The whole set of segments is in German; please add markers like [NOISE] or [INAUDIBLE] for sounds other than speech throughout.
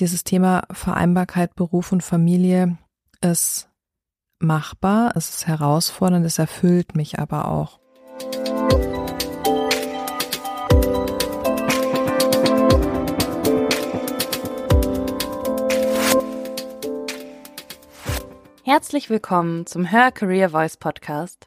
Dieses Thema Vereinbarkeit, Beruf und Familie ist machbar, es ist herausfordernd, es erfüllt mich aber auch. Herzlich willkommen zum Her Career Voice Podcast.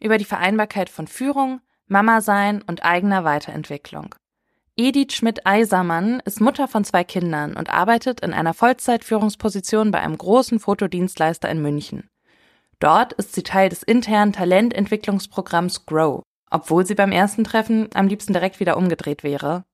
über die Vereinbarkeit von Führung, Mama sein und eigener Weiterentwicklung. Edith Schmidt-Eisermann ist Mutter von zwei Kindern und arbeitet in einer Vollzeitführungsposition bei einem großen Fotodienstleister in München. Dort ist sie Teil des internen Talententwicklungsprogramms Grow, obwohl sie beim ersten Treffen am liebsten direkt wieder umgedreht wäre.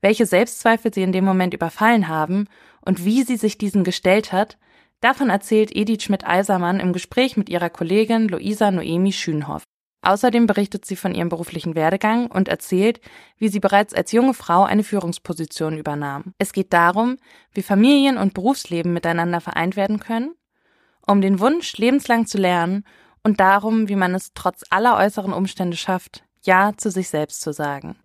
Welche Selbstzweifel sie in dem Moment überfallen haben und wie sie sich diesen gestellt hat, Davon erzählt Edith Schmidt-Eisermann im Gespräch mit ihrer Kollegin Luisa Noemi Schünhoff. Außerdem berichtet sie von ihrem beruflichen Werdegang und erzählt, wie sie bereits als junge Frau eine Führungsposition übernahm. Es geht darum, wie Familien- und Berufsleben miteinander vereint werden können, um den Wunsch, lebenslang zu lernen und darum, wie man es trotz aller äußeren Umstände schafft, Ja zu sich selbst zu sagen.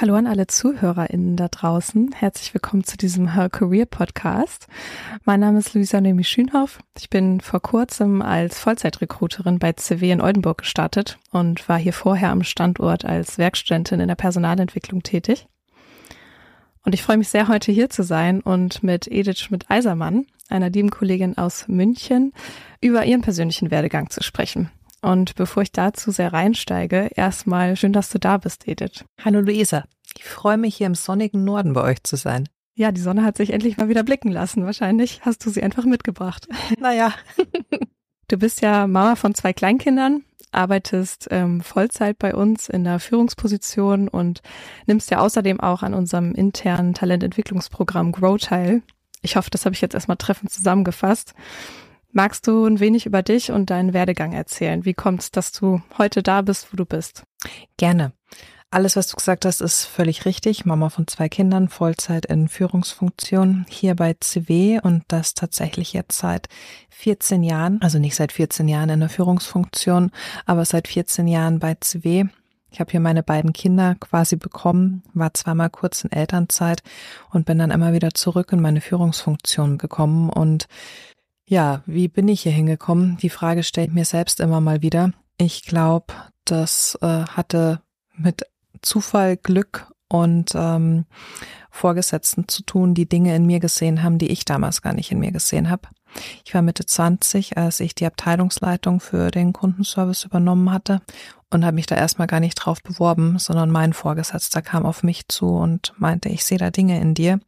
Hallo an alle ZuhörerInnen da draußen. Herzlich willkommen zu diesem Her Career Podcast. Mein Name ist Luisa Nemi Schünhoff. Ich bin vor kurzem als Vollzeitrekruterin bei CW in Oldenburg gestartet und war hier vorher am Standort als Werkstudentin in der Personalentwicklung tätig. Und ich freue mich sehr, heute hier zu sein und mit Edith Schmidt-Eisermann, einer lieben Kollegin aus München, über ihren persönlichen Werdegang zu sprechen. Und bevor ich dazu sehr reinsteige, erstmal schön, dass du da bist, Edith. Hallo Luisa. Ich freue mich hier im sonnigen Norden bei euch zu sein. Ja, die Sonne hat sich endlich mal wieder blicken lassen. Wahrscheinlich hast du sie einfach mitgebracht. [LAUGHS] Naja. [LAUGHS] du bist ja Mama von zwei Kleinkindern, arbeitest ähm, Vollzeit bei uns in der Führungsposition und nimmst ja außerdem auch an unserem internen Talententwicklungsprogramm Grow teil. Ich hoffe, das habe ich jetzt erstmal treffend zusammengefasst. Magst du ein wenig über dich und deinen Werdegang erzählen? Wie kommt es, dass du heute da bist, wo du bist? Gerne. Alles, was du gesagt hast, ist völlig richtig. Mama von zwei Kindern, Vollzeit in Führungsfunktion hier bei CW und das tatsächlich jetzt seit 14 Jahren, also nicht seit 14 Jahren in der Führungsfunktion, aber seit 14 Jahren bei CW. Ich habe hier meine beiden Kinder quasi bekommen, war zweimal kurz in Elternzeit und bin dann immer wieder zurück in meine Führungsfunktion gekommen und ja, wie bin ich hier hingekommen? Die Frage stelle ich mir selbst immer mal wieder. Ich glaube, das äh, hatte mit Zufall, Glück und ähm, Vorgesetzten zu tun, die Dinge in mir gesehen haben, die ich damals gar nicht in mir gesehen habe. Ich war Mitte 20, als ich die Abteilungsleitung für den Kundenservice übernommen hatte und habe mich da erstmal gar nicht drauf beworben, sondern mein Vorgesetzter kam auf mich zu und meinte, ich sehe da Dinge in dir,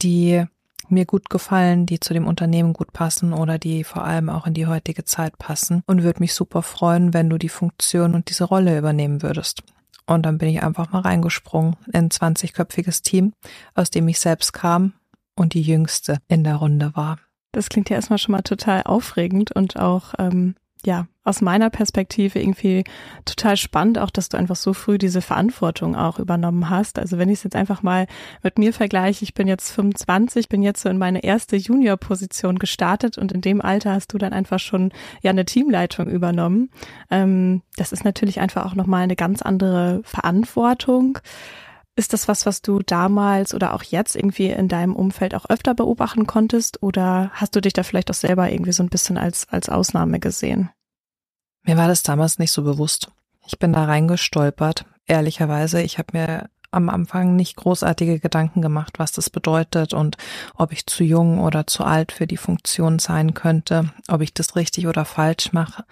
die mir gut gefallen, die zu dem Unternehmen gut passen oder die vor allem auch in die heutige Zeit passen und würde mich super freuen, wenn du die Funktion und diese Rolle übernehmen würdest. Und dann bin ich einfach mal reingesprungen in ein 20-köpfiges Team, aus dem ich selbst kam und die jüngste in der Runde war. Das klingt ja erstmal schon mal total aufregend und auch ähm, ja, aus meiner Perspektive irgendwie total spannend, auch dass du einfach so früh diese Verantwortung auch übernommen hast. Also wenn ich es jetzt einfach mal mit mir vergleiche, ich bin jetzt 25, bin jetzt so in meine erste Junior-Position gestartet und in dem Alter hast du dann einfach schon ja eine Teamleitung übernommen. Ähm, das ist natürlich einfach auch nochmal eine ganz andere Verantwortung. Ist das was, was du damals oder auch jetzt irgendwie in deinem Umfeld auch öfter beobachten konntest oder hast du dich da vielleicht auch selber irgendwie so ein bisschen als, als Ausnahme gesehen? Mir war das damals nicht so bewusst. Ich bin da reingestolpert, ehrlicherweise. Ich habe mir am Anfang nicht großartige Gedanken gemacht, was das bedeutet und ob ich zu jung oder zu alt für die Funktion sein könnte, ob ich das richtig oder falsch mache.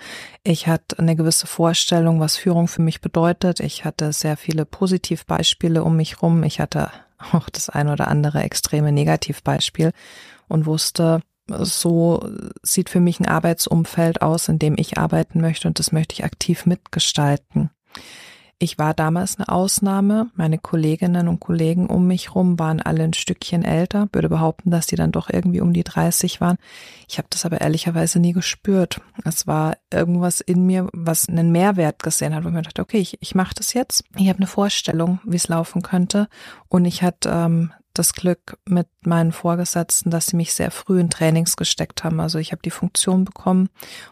Ich hatte eine gewisse Vorstellung, was Führung für mich bedeutet. Ich hatte sehr viele Positivbeispiele um mich rum. Ich hatte auch das ein oder andere extreme Negativbeispiel und wusste, so sieht für mich ein Arbeitsumfeld aus, in dem ich arbeiten möchte und das möchte ich aktiv mitgestalten. Ich war damals eine Ausnahme. Meine Kolleginnen und Kollegen um mich rum waren alle ein Stückchen älter. Würde behaupten, dass die dann doch irgendwie um die 30 waren. Ich habe das aber ehrlicherweise nie gespürt. Es war irgendwas in mir, was einen Mehrwert gesehen hat, wo ich mir dachte, okay, ich, ich mache das jetzt. Ich habe eine Vorstellung, wie es laufen könnte. Und ich hatte ähm, das Glück mit meinen Vorgesetzten, dass sie mich sehr früh in Trainings gesteckt haben. Also ich habe die Funktion bekommen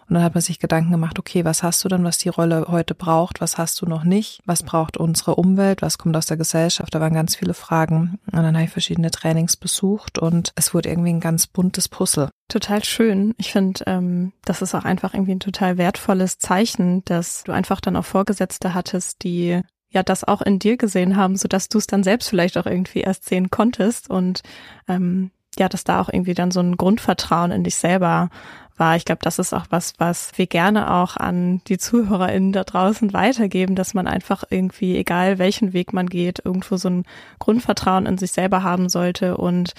und dann hat man sich Gedanken gemacht, okay, was hast du dann, was die Rolle heute braucht, was hast du noch nicht, was braucht unsere Umwelt, was kommt aus der Gesellschaft, da waren ganz viele Fragen. Und dann habe ich verschiedene Trainings besucht und es wurde irgendwie ein ganz buntes Puzzle. Total schön. Ich finde, ähm, das ist auch einfach irgendwie ein total wertvolles Zeichen, dass du einfach dann auch Vorgesetzte hattest, die ja das auch in dir gesehen haben, so dass du es dann selbst vielleicht auch irgendwie erst sehen konntest und ähm, ja, dass da auch irgendwie dann so ein Grundvertrauen in dich selber war. Ich glaube, das ist auch was, was wir gerne auch an die ZuhörerInnen da draußen weitergeben, dass man einfach irgendwie, egal welchen Weg man geht, irgendwo so ein Grundvertrauen in sich selber haben sollte und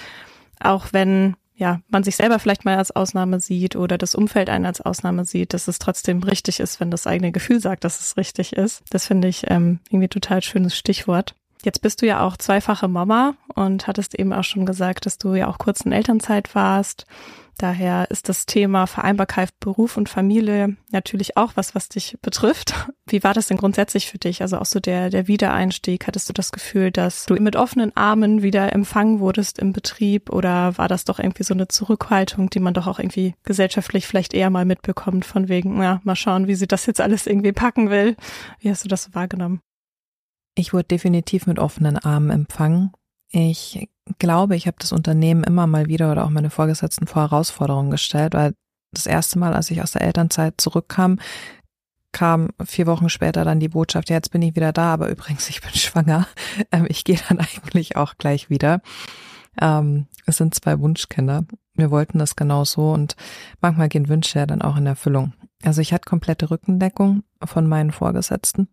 auch wenn ja, man sich selber vielleicht mal als Ausnahme sieht oder das Umfeld einen als Ausnahme sieht, dass es trotzdem richtig ist, wenn das eigene Gefühl sagt, dass es richtig ist. Das finde ich ähm, irgendwie total schönes Stichwort. Jetzt bist du ja auch zweifache Mama und hattest eben auch schon gesagt, dass du ja auch kurz in Elternzeit warst. Daher ist das Thema Vereinbarkeit Beruf und Familie natürlich auch was, was dich betrifft. Wie war das denn grundsätzlich für dich? Also auch so der, der Wiedereinstieg. Hattest du das Gefühl, dass du mit offenen Armen wieder empfangen wurdest im Betrieb oder war das doch irgendwie so eine Zurückhaltung, die man doch auch irgendwie gesellschaftlich vielleicht eher mal mitbekommt von wegen, ja, mal schauen, wie sie das jetzt alles irgendwie packen will. Wie hast du das wahrgenommen? Ich wurde definitiv mit offenen Armen empfangen. Ich glaube, ich habe das Unternehmen immer mal wieder oder auch meine Vorgesetzten vor Herausforderungen gestellt, weil das erste Mal, als ich aus der Elternzeit zurückkam, kam vier Wochen später dann die Botschaft, ja, jetzt bin ich wieder da, aber übrigens, ich bin [LAUGHS] schwanger. Ähm, ich gehe dann [LAUGHS] eigentlich auch gleich wieder. Ähm, es sind zwei Wunschkinder. Wir wollten das genau so und manchmal gehen Wünsche ja dann auch in Erfüllung. Also ich hatte komplette Rückendeckung von meinen Vorgesetzten.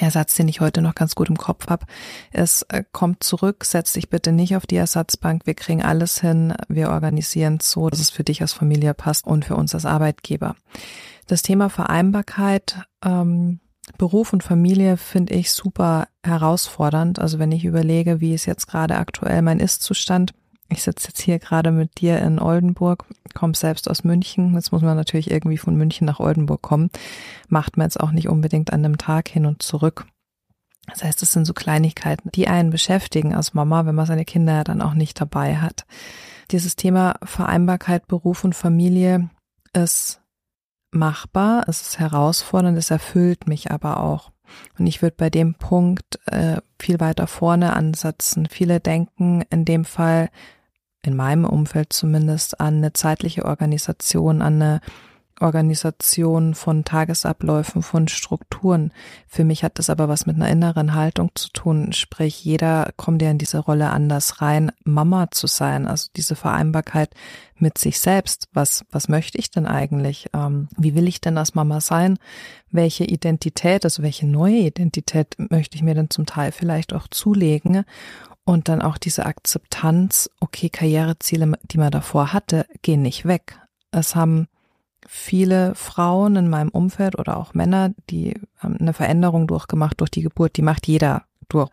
Der Satz, den ich heute noch ganz gut im Kopf habe, ist, äh, kommt zurück, setz dich bitte nicht auf die Ersatzbank, wir kriegen alles hin, wir organisieren es so, dass es für dich als Familie passt und für uns als Arbeitgeber. Das Thema Vereinbarkeit, ähm, Beruf und Familie finde ich super herausfordernd. Also wenn ich überlege, wie ist jetzt gerade aktuell mein Ist-Zustand, ich sitze jetzt hier gerade mit dir in Oldenburg, komme selbst aus München. Jetzt muss man natürlich irgendwie von München nach Oldenburg kommen. Macht man jetzt auch nicht unbedingt an einem Tag hin und zurück. Das heißt, es sind so Kleinigkeiten, die einen beschäftigen als Mama, wenn man seine Kinder dann auch nicht dabei hat. Dieses Thema Vereinbarkeit, Beruf und Familie ist machbar, es ist herausfordernd, es erfüllt mich aber auch. Und ich würde bei dem Punkt äh, viel weiter vorne ansetzen. Viele denken in dem Fall, in meinem Umfeld zumindest, an eine zeitliche Organisation, an eine Organisation von Tagesabläufen, von Strukturen. Für mich hat das aber was mit einer inneren Haltung zu tun. Sprich, jeder kommt ja in diese Rolle anders rein, Mama zu sein. Also diese Vereinbarkeit mit sich selbst. Was, was möchte ich denn eigentlich? Ähm, wie will ich denn als Mama sein? Welche Identität, also welche neue Identität möchte ich mir denn zum Teil vielleicht auch zulegen? Und dann auch diese Akzeptanz, okay, Karriereziele, die man davor hatte, gehen nicht weg. Es haben viele Frauen in meinem Umfeld oder auch Männer, die haben eine Veränderung durchgemacht durch die Geburt, die macht jeder durch.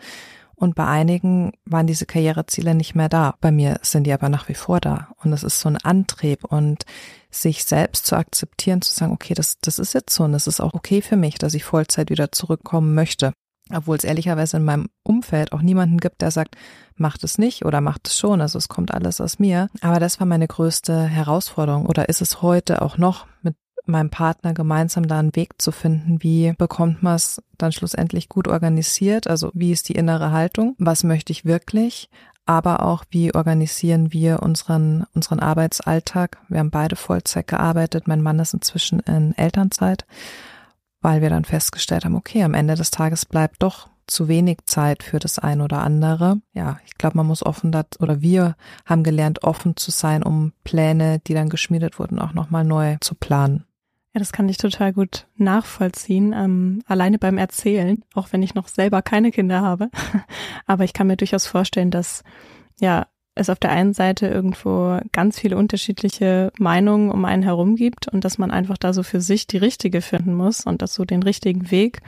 Und bei einigen waren diese Karriereziele nicht mehr da. Bei mir sind die aber nach wie vor da. Und es ist so ein Antrieb und sich selbst zu akzeptieren, zu sagen, okay, das, das ist jetzt so und es ist auch okay für mich, dass ich Vollzeit wieder zurückkommen möchte obwohl es ehrlicherweise in meinem Umfeld auch niemanden gibt, der sagt, macht es nicht oder macht es schon. Also es kommt alles aus mir. Aber das war meine größte Herausforderung. Oder ist es heute auch noch mit meinem Partner gemeinsam da einen Weg zu finden, wie bekommt man es dann schlussendlich gut organisiert, also wie ist die innere Haltung, was möchte ich wirklich, aber auch wie organisieren wir unseren, unseren Arbeitsalltag. Wir haben beide Vollzeit gearbeitet, mein Mann ist inzwischen in Elternzeit weil wir dann festgestellt haben, okay, am Ende des Tages bleibt doch zu wenig Zeit für das ein oder andere. Ja, ich glaube, man muss offen dat, oder wir haben gelernt, offen zu sein, um Pläne, die dann geschmiedet wurden, auch nochmal neu zu planen. Ja, das kann ich total gut nachvollziehen, ähm, alleine beim Erzählen, auch wenn ich noch selber keine Kinder habe. [LAUGHS] Aber ich kann mir durchaus vorstellen, dass ja es auf der einen Seite irgendwo ganz viele unterschiedliche Meinungen um einen herum gibt und dass man einfach da so für sich die richtige finden muss und das so den richtigen Weg.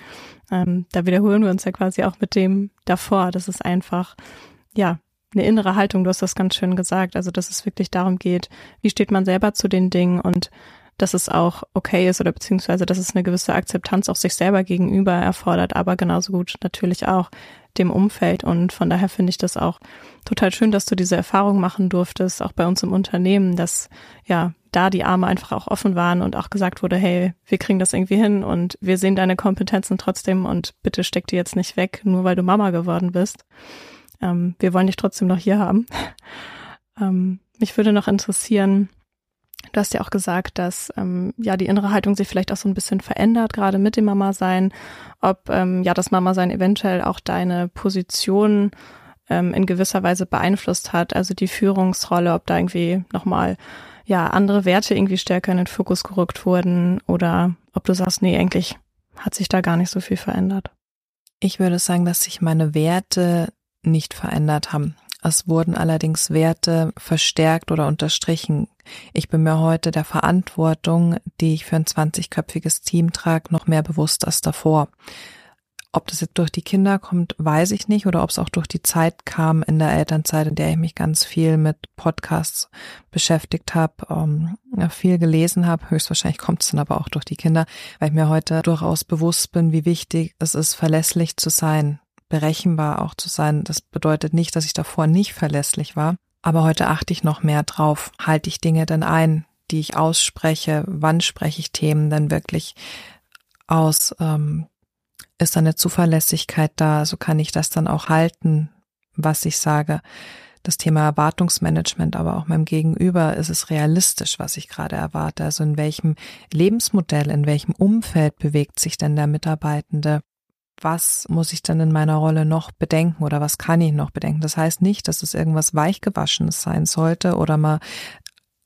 Ähm, da wiederholen wir uns ja quasi auch mit dem davor. Das ist einfach, ja, eine innere Haltung. Du hast das ganz schön gesagt. Also, dass es wirklich darum geht, wie steht man selber zu den Dingen und dass es auch okay ist oder beziehungsweise, dass es eine gewisse Akzeptanz auch sich selber gegenüber erfordert, aber genauso gut natürlich auch dem Umfeld. Und von daher finde ich das auch total schön, dass du diese Erfahrung machen durftest, auch bei uns im Unternehmen, dass ja da die Arme einfach auch offen waren und auch gesagt wurde, hey, wir kriegen das irgendwie hin und wir sehen deine Kompetenzen trotzdem und bitte steck die jetzt nicht weg, nur weil du Mama geworden bist. Ähm, wir wollen dich trotzdem noch hier haben. [LAUGHS] ähm, mich würde noch interessieren, Du hast ja auch gesagt, dass ähm, ja die innere Haltung sich vielleicht auch so ein bisschen verändert, gerade mit dem Mama-Sein. Ob ähm, ja das Mama-Sein eventuell auch deine Position ähm, in gewisser Weise beeinflusst hat, also die Führungsrolle, ob da irgendwie nochmal ja andere Werte irgendwie stärker in den Fokus gerückt wurden oder ob du sagst, nee, eigentlich hat sich da gar nicht so viel verändert. Ich würde sagen, dass sich meine Werte nicht verändert haben. Es wurden allerdings Werte verstärkt oder unterstrichen. Ich bin mir heute der Verantwortung, die ich für ein 20-köpfiges Team trage, noch mehr bewusst als davor. Ob das jetzt durch die Kinder kommt, weiß ich nicht, oder ob es auch durch die Zeit kam in der Elternzeit, in der ich mich ganz viel mit Podcasts beschäftigt habe, ähm, viel gelesen habe. Höchstwahrscheinlich kommt es dann aber auch durch die Kinder, weil ich mir heute durchaus bewusst bin, wie wichtig es ist, verlässlich zu sein berechenbar auch zu sein. Das bedeutet nicht, dass ich davor nicht verlässlich war, aber heute achte ich noch mehr drauf. Halte ich Dinge denn ein, die ich ausspreche? Wann spreche ich Themen denn wirklich aus? Ähm, ist da eine Zuverlässigkeit da? So kann ich das dann auch halten, was ich sage. Das Thema Erwartungsmanagement, aber auch meinem Gegenüber, ist es realistisch, was ich gerade erwarte? Also in welchem Lebensmodell, in welchem Umfeld bewegt sich denn der Mitarbeitende? Was muss ich dann in meiner Rolle noch bedenken oder was kann ich noch bedenken. Das heißt nicht, dass es irgendwas Weichgewaschenes sein sollte oder mal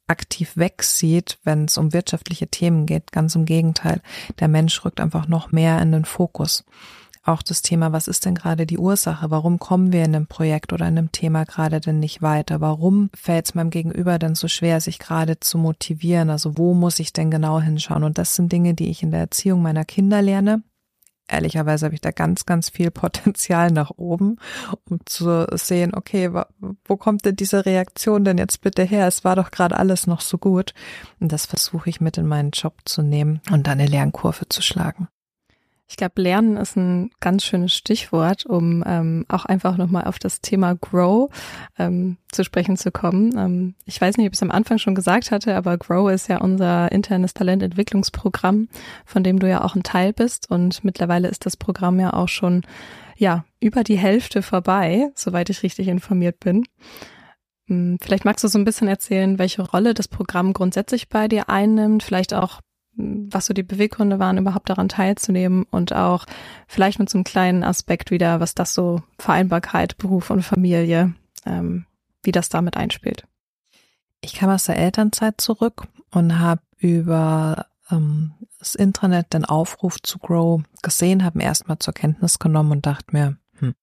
aktiv wegsieht, wenn es um wirtschaftliche Themen geht. Ganz im Gegenteil. Der Mensch rückt einfach noch mehr in den Fokus. Auch das Thema, was ist denn gerade die Ursache? Warum kommen wir in einem Projekt oder in einem Thema gerade denn nicht weiter? Warum fällt es meinem Gegenüber denn so schwer, sich gerade zu motivieren? Also wo muss ich denn genau hinschauen? Und das sind Dinge, die ich in der Erziehung meiner Kinder lerne ehrlicherweise habe ich da ganz, ganz viel Potenzial nach oben, um zu sehen, okay, wo kommt denn diese Reaktion denn jetzt bitte her? Es war doch gerade alles noch so gut. Und das versuche ich mit in meinen Job zu nehmen und dann eine Lernkurve zu schlagen. Ich glaube, Lernen ist ein ganz schönes Stichwort, um ähm, auch einfach nochmal auf das Thema Grow ähm, zu sprechen zu kommen. Ähm, ich weiß nicht, ob ich es am Anfang schon gesagt hatte, aber Grow ist ja unser internes Talententwicklungsprogramm, von dem du ja auch ein Teil bist. Und mittlerweile ist das Programm ja auch schon ja über die Hälfte vorbei, soweit ich richtig informiert bin. Hm, vielleicht magst du so ein bisschen erzählen, welche Rolle das Programm grundsätzlich bei dir einnimmt, vielleicht auch was so die Beweggründe waren, überhaupt daran teilzunehmen und auch vielleicht mit so einem kleinen Aspekt wieder, was das so Vereinbarkeit, Beruf und Familie, ähm, wie das damit einspielt. Ich kam aus der Elternzeit zurück und habe über ähm, das Intranet den Aufruf zu Grow gesehen, habe ihn erstmal zur Kenntnis genommen und dachte mir, hm,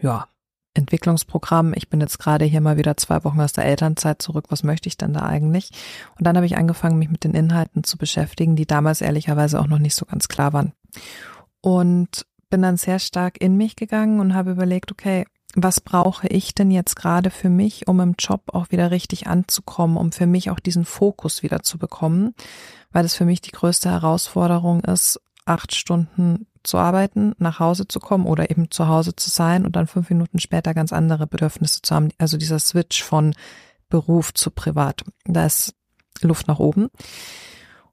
ja, Entwicklungsprogramm. Ich bin jetzt gerade hier mal wieder zwei Wochen aus der Elternzeit zurück. Was möchte ich denn da eigentlich? Und dann habe ich angefangen, mich mit den Inhalten zu beschäftigen, die damals ehrlicherweise auch noch nicht so ganz klar waren. Und bin dann sehr stark in mich gegangen und habe überlegt, okay, was brauche ich denn jetzt gerade für mich, um im Job auch wieder richtig anzukommen, um für mich auch diesen Fokus wieder zu bekommen, weil das für mich die größte Herausforderung ist, acht Stunden zu arbeiten, nach Hause zu kommen oder eben zu Hause zu sein und dann fünf Minuten später ganz andere Bedürfnisse zu haben. Also dieser Switch von Beruf zu Privat. Da ist Luft nach oben. Und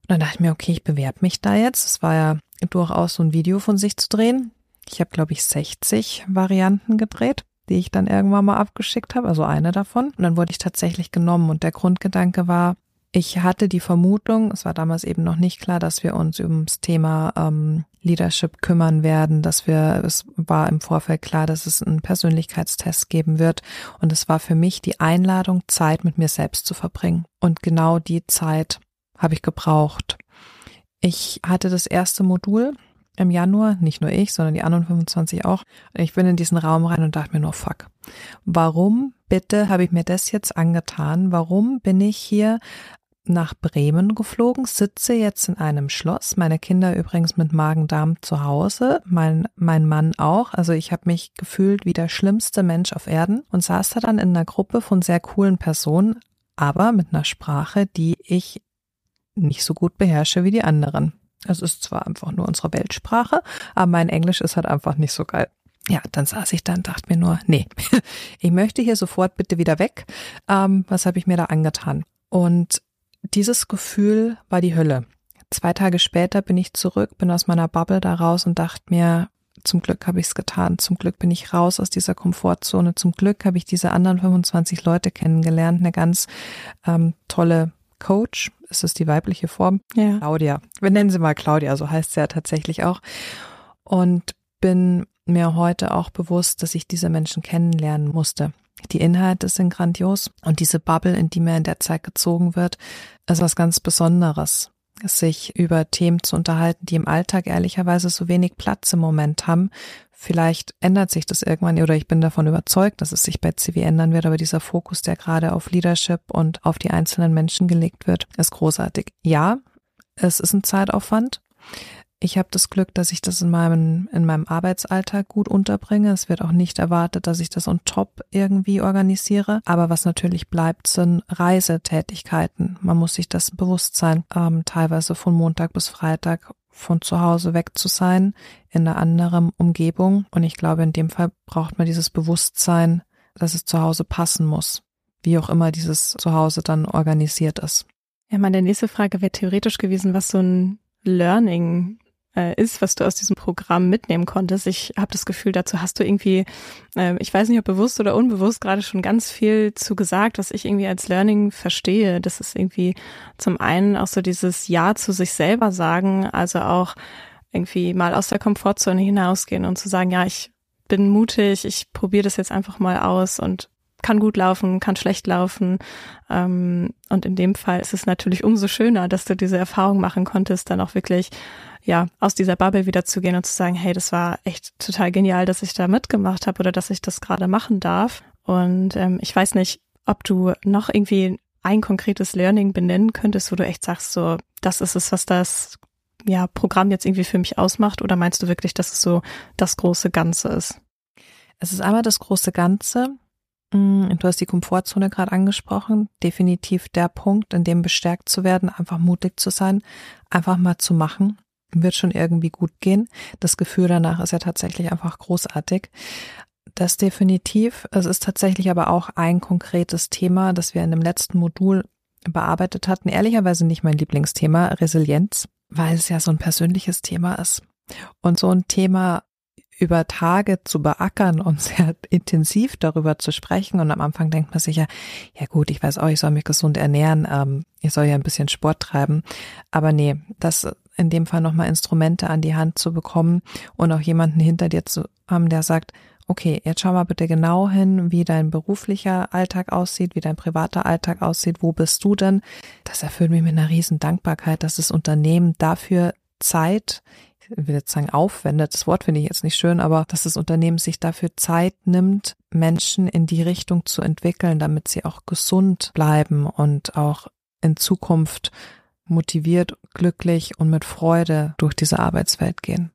dann dachte ich mir, okay, ich bewerbe mich da jetzt. Es war ja durchaus so ein Video von sich zu drehen. Ich habe, glaube ich, 60 Varianten gedreht, die ich dann irgendwann mal abgeschickt habe, also eine davon. Und dann wurde ich tatsächlich genommen. Und der Grundgedanke war, ich hatte die Vermutung, es war damals eben noch nicht klar, dass wir uns ums Thema ähm, Leadership kümmern werden, dass wir, es war im Vorfeld klar, dass es einen Persönlichkeitstest geben wird. Und es war für mich die Einladung, Zeit mit mir selbst zu verbringen. Und genau die Zeit habe ich gebraucht. Ich hatte das erste Modul im Januar, nicht nur ich, sondern die anderen 25 auch. Ich bin in diesen Raum rein und dachte mir nur, fuck, warum bitte habe ich mir das jetzt angetan? Warum bin ich hier nach Bremen geflogen, sitze jetzt in einem Schloss, meine Kinder übrigens mit Magen-Darm zu Hause, mein, mein Mann auch. Also ich habe mich gefühlt wie der schlimmste Mensch auf Erden und saß da dann in einer Gruppe von sehr coolen Personen, aber mit einer Sprache, die ich nicht so gut beherrsche wie die anderen. Es ist zwar einfach nur unsere Weltsprache, aber mein Englisch ist halt einfach nicht so geil. Ja, dann saß ich da und dachte mir nur, nee, [LAUGHS] ich möchte hier sofort bitte wieder weg. Ähm, was habe ich mir da angetan? Und dieses Gefühl war die Hölle. Zwei Tage später bin ich zurück, bin aus meiner Bubble da raus und dachte mir, zum Glück habe ich es getan. Zum Glück bin ich raus aus dieser Komfortzone. Zum Glück habe ich diese anderen 25 Leute kennengelernt. Eine ganz ähm, tolle Coach, ist es die weibliche Form? Ja. Claudia. Wir nennen sie mal Claudia, so heißt sie ja tatsächlich auch. Und bin mir heute auch bewusst, dass ich diese Menschen kennenlernen musste. Die Inhalte sind grandios und diese Bubble, in die mir in der Zeit gezogen wird, ist was ganz Besonderes. Sich über Themen zu unterhalten, die im Alltag ehrlicherweise so wenig Platz im Moment haben, Vielleicht ändert sich das irgendwann oder ich bin davon überzeugt, dass es sich bei CW ändern wird, aber dieser Fokus, der gerade auf Leadership und auf die einzelnen Menschen gelegt wird, ist großartig. Ja, es ist ein Zeitaufwand. Ich habe das Glück, dass ich das in meinem, in meinem Arbeitsalltag gut unterbringe. Es wird auch nicht erwartet, dass ich das on top irgendwie organisiere. Aber was natürlich bleibt, sind Reisetätigkeiten. Man muss sich das bewusst sein, ähm, teilweise von Montag bis Freitag von zu Hause weg zu sein, in einer anderen Umgebung. Und ich glaube, in dem Fall braucht man dieses Bewusstsein, dass es zu Hause passen muss, wie auch immer dieses Zuhause dann organisiert ist. Ja, meine nächste Frage wäre theoretisch gewesen, was so ein Learning äh, ist, was du aus diesem Programm mitnehmen konntest. Ich habe das Gefühl, dazu hast du irgendwie, äh, ich weiß nicht, ob bewusst oder unbewusst, gerade schon ganz viel zu gesagt, was ich irgendwie als Learning verstehe. Das ist irgendwie zum einen auch so dieses Ja zu sich selber sagen, also auch irgendwie mal aus der Komfortzone hinausgehen und zu sagen, ja, ich bin mutig, ich probiere das jetzt einfach mal aus und kann gut laufen, kann schlecht laufen. Ähm, und in dem Fall ist es natürlich umso schöner, dass du diese Erfahrung machen konntest, dann auch wirklich ja, aus dieser Bubble wieder zu gehen und zu sagen, hey, das war echt total genial, dass ich da mitgemacht habe oder dass ich das gerade machen darf. Und ähm, ich weiß nicht, ob du noch irgendwie ein konkretes Learning benennen könntest, wo du echt sagst, so, das ist es, was das ja, Programm jetzt irgendwie für mich ausmacht, oder meinst du wirklich, dass es so das große Ganze ist? Es ist einmal das große Ganze. Mm, du hast die Komfortzone gerade angesprochen. Definitiv der Punkt, in dem bestärkt zu werden, einfach mutig zu sein, einfach mal zu machen wird schon irgendwie gut gehen. Das Gefühl danach ist ja tatsächlich einfach großartig. Das definitiv. Es ist tatsächlich aber auch ein konkretes Thema, das wir in dem letzten Modul bearbeitet hatten. Ehrlicherweise nicht mein Lieblingsthema, Resilienz, weil es ja so ein persönliches Thema ist. Und so ein Thema über Tage zu beackern und [LAUGHS] sehr intensiv darüber zu sprechen. Und am Anfang denkt man sich ja, ja gut, ich weiß auch, ich soll mich gesund ernähren, ähm, ich soll ja ein bisschen Sport treiben. Aber nee, das in dem Fall nochmal Instrumente an die Hand zu bekommen und auch jemanden hinter dir zu haben, der sagt, okay, jetzt schau mal bitte genau hin, wie dein beruflicher Alltag aussieht, wie dein privater Alltag aussieht, wo bist du denn? Das erfüllt mich mit einer riesen Dankbarkeit, dass das Unternehmen dafür Zeit, ich will jetzt sagen aufwendet, das Wort finde ich jetzt nicht schön, aber dass das Unternehmen sich dafür Zeit nimmt, Menschen in die Richtung zu entwickeln, damit sie auch gesund bleiben und auch in Zukunft motiviert, glücklich und mit Freude durch diese Arbeitswelt gehen.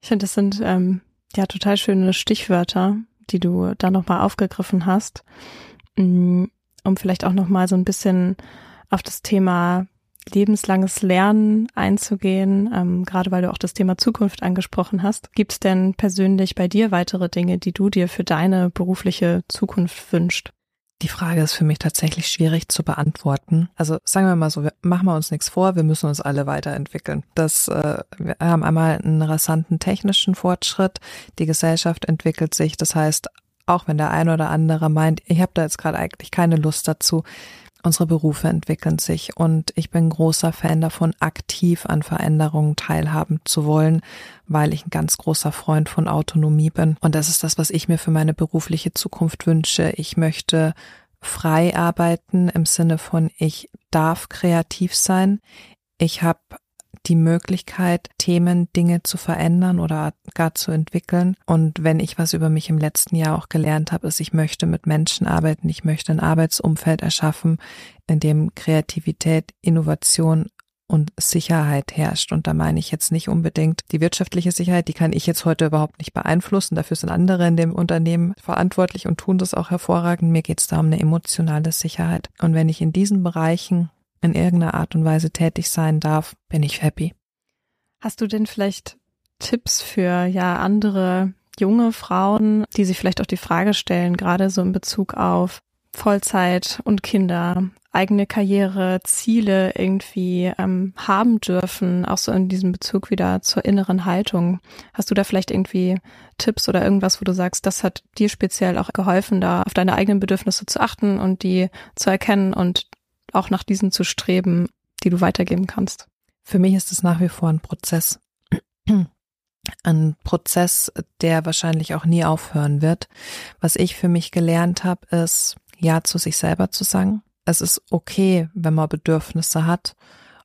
Ich finde, das sind ähm, ja total schöne Stichwörter, die du da nochmal aufgegriffen hast, mm, um vielleicht auch nochmal so ein bisschen auf das Thema lebenslanges Lernen einzugehen, ähm, gerade weil du auch das Thema Zukunft angesprochen hast. Gibt es denn persönlich bei dir weitere Dinge, die du dir für deine berufliche Zukunft wünschst? Die Frage ist für mich tatsächlich schwierig zu beantworten. Also sagen wir mal so, wir, machen wir uns nichts vor, wir müssen uns alle weiterentwickeln. Das, äh, wir haben einmal einen rasanten technischen Fortschritt, die Gesellschaft entwickelt sich, das heißt, auch wenn der ein oder andere meint, ich habe da jetzt gerade eigentlich keine Lust dazu, unsere Berufe entwickeln sich und ich bin großer Fan davon, aktiv an Veränderungen teilhaben zu wollen, weil ich ein ganz großer Freund von Autonomie bin. Und das ist das, was ich mir für meine berufliche Zukunft wünsche. Ich möchte frei arbeiten im Sinne von, ich darf kreativ sein. Ich habe die Möglichkeit, Themen, Dinge zu verändern oder gar zu entwickeln. Und wenn ich was über mich im letzten Jahr auch gelernt habe, ist, ich möchte mit Menschen arbeiten, ich möchte ein Arbeitsumfeld erschaffen, in dem Kreativität, Innovation und Sicherheit herrscht. Und da meine ich jetzt nicht unbedingt die wirtschaftliche Sicherheit, die kann ich jetzt heute überhaupt nicht beeinflussen. Dafür sind andere in dem Unternehmen verantwortlich und tun das auch hervorragend. Mir geht es da um eine emotionale Sicherheit. Und wenn ich in diesen Bereichen in irgendeiner Art und Weise tätig sein darf, bin ich happy. Hast du denn vielleicht Tipps für ja andere junge Frauen, die sich vielleicht auch die Frage stellen, gerade so in Bezug auf Vollzeit und Kinder, eigene Karriere, Ziele irgendwie ähm, haben dürfen, auch so in diesem Bezug wieder zur inneren Haltung. Hast du da vielleicht irgendwie Tipps oder irgendwas, wo du sagst, das hat dir speziell auch geholfen, da auf deine eigenen Bedürfnisse zu achten und die zu erkennen und auch nach diesen zu streben, die du weitergeben kannst? Für mich ist es nach wie vor ein Prozess. [CLEARS THROAT] Ein Prozess, der wahrscheinlich auch nie aufhören wird. Was ich für mich gelernt habe, ist, Ja zu sich selber zu sagen. Es ist okay, wenn man Bedürfnisse hat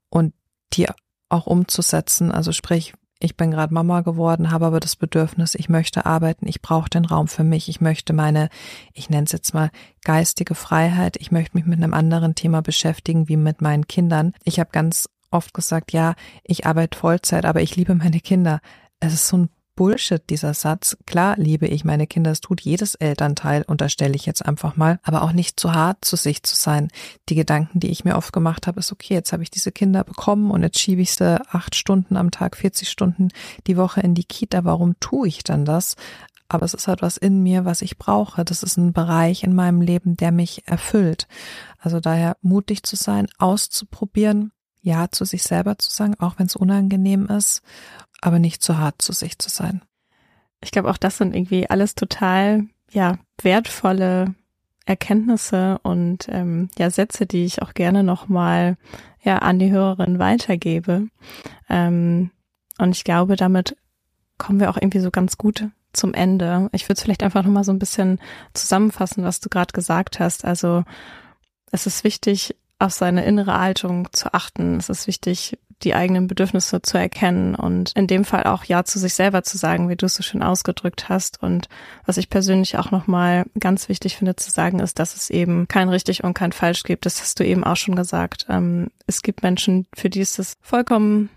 und die auch umzusetzen. Also sprich, ich bin gerade Mama geworden, habe aber das Bedürfnis, ich möchte arbeiten, ich brauche den Raum für mich, ich möchte meine, ich nenne es jetzt mal geistige Freiheit, ich möchte mich mit einem anderen Thema beschäftigen wie mit meinen Kindern. Ich habe ganz oft gesagt, ja, ich arbeite Vollzeit, aber ich liebe meine Kinder. Es ist so ein Bullshit, dieser Satz. Klar liebe ich meine Kinder, es tut jedes Elternteil, unterstelle ich jetzt einfach mal, aber auch nicht zu hart zu sich zu sein. Die Gedanken, die ich mir oft gemacht habe, ist, okay, jetzt habe ich diese Kinder bekommen und jetzt schiebe ich sie acht Stunden am Tag, 40 Stunden die Woche in die Kita. Warum tue ich dann das? aber es ist halt was in mir, was ich brauche. Das ist ein Bereich in meinem Leben, der mich erfüllt. Also daher mutig zu sein, auszuprobieren, ja zu sich selber zu sagen, auch wenn es unangenehm ist aber nicht zu hart zu sich zu sein. Ich glaube, auch das sind irgendwie alles total, ja, wertvolle Erkenntnisse und ähm, ja, Sätze, die ich auch gerne nochmal ja, an die Hörerin weitergebe. Ähm, und ich glaube, damit kommen wir auch irgendwie so ganz gut zum Ende. Ich würde es vielleicht einfach nochmal so ein bisschen zusammenfassen, was du gerade gesagt hast. Also es ist wichtig, auf seine innere Haltung zu achten. Es ist wichtig, die eigenen Bedürfnisse zu erkennen und in dem Fall auch Ja zu sich selber zu sagen, wie du es so schön ausgedrückt hast. Und was ich persönlich auch nochmal ganz wichtig finde zu sagen, ist, dass es eben kein richtig und kein falsch gibt. Das hast du eben auch schon gesagt. Ähm, es gibt Menschen, für die ist es vollkommen,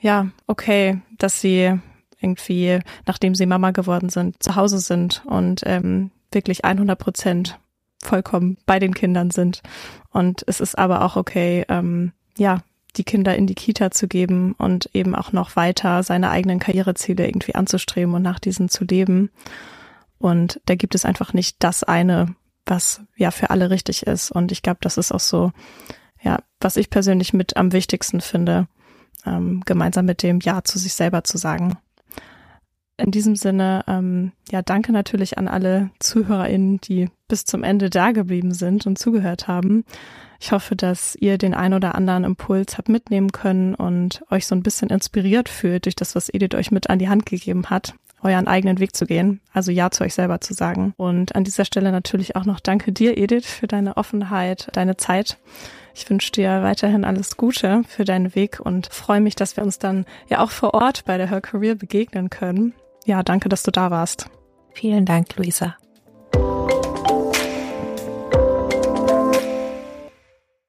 ja, okay, dass sie irgendwie, nachdem sie Mama geworden sind, zu Hause sind und ähm, wirklich 100 Prozent vollkommen bei den Kindern sind. Und es ist aber auch okay, ähm, ja, die Kinder in die Kita zu geben und eben auch noch weiter seine eigenen Karriereziele irgendwie anzustreben und nach diesen zu leben. Und da gibt es einfach nicht das eine, was ja für alle richtig ist. Und ich glaube, das ist auch so, ja, was ich persönlich mit am wichtigsten finde, ähm, gemeinsam mit dem Ja zu sich selber zu sagen. In diesem Sinne, ähm, ja, danke natürlich an alle ZuhörerInnen, die bis zum Ende da geblieben sind und zugehört haben. Ich hoffe, dass ihr den ein oder anderen Impuls habt mitnehmen können und euch so ein bisschen inspiriert fühlt durch das, was Edith euch mit an die Hand gegeben hat, euren eigenen Weg zu gehen, also Ja zu euch selber zu sagen. Und an dieser Stelle natürlich auch noch danke dir, Edith, für deine Offenheit, deine Zeit. Ich wünsche dir weiterhin alles Gute für deinen Weg und freue mich, dass wir uns dann ja auch vor Ort bei der Her Career begegnen können. Ja, danke, dass du da warst. Vielen Dank, Luisa.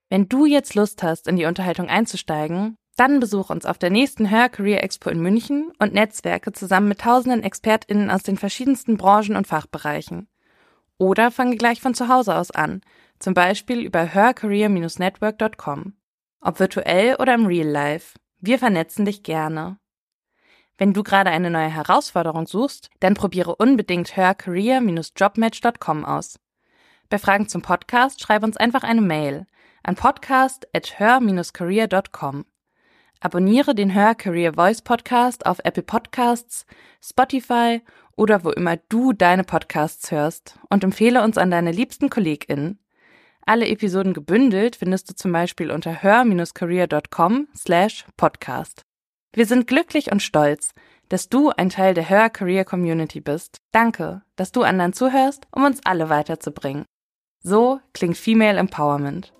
Wenn du jetzt Lust hast, in die Unterhaltung einzusteigen, dann besuch uns auf der nächsten Her Career Expo in München und Netzwerke zusammen mit tausenden ExpertInnen aus den verschiedensten Branchen und Fachbereichen. Oder fange gleich von zu Hause aus an, zum Beispiel über hercareer-network.com. Ob virtuell oder im Real Life. Wir vernetzen dich gerne. Wenn du gerade eine neue Herausforderung suchst, dann probiere unbedingt hercareer-jobmatch.com aus. Bei Fragen zum Podcast schreib uns einfach eine Mail an podcast at her-career.com. Abonniere den Her Career Voice Podcast auf Apple Podcasts, Spotify oder wo immer du deine Podcasts hörst und empfehle uns an deine liebsten KollegInnen. Alle Episoden gebündelt findest du zum Beispiel unter hör-career.com slash podcast. Wir sind glücklich und stolz, dass du ein Teil der Hör Career Community bist. Danke, dass du anderen zuhörst, um uns alle weiterzubringen. So klingt Female Empowerment.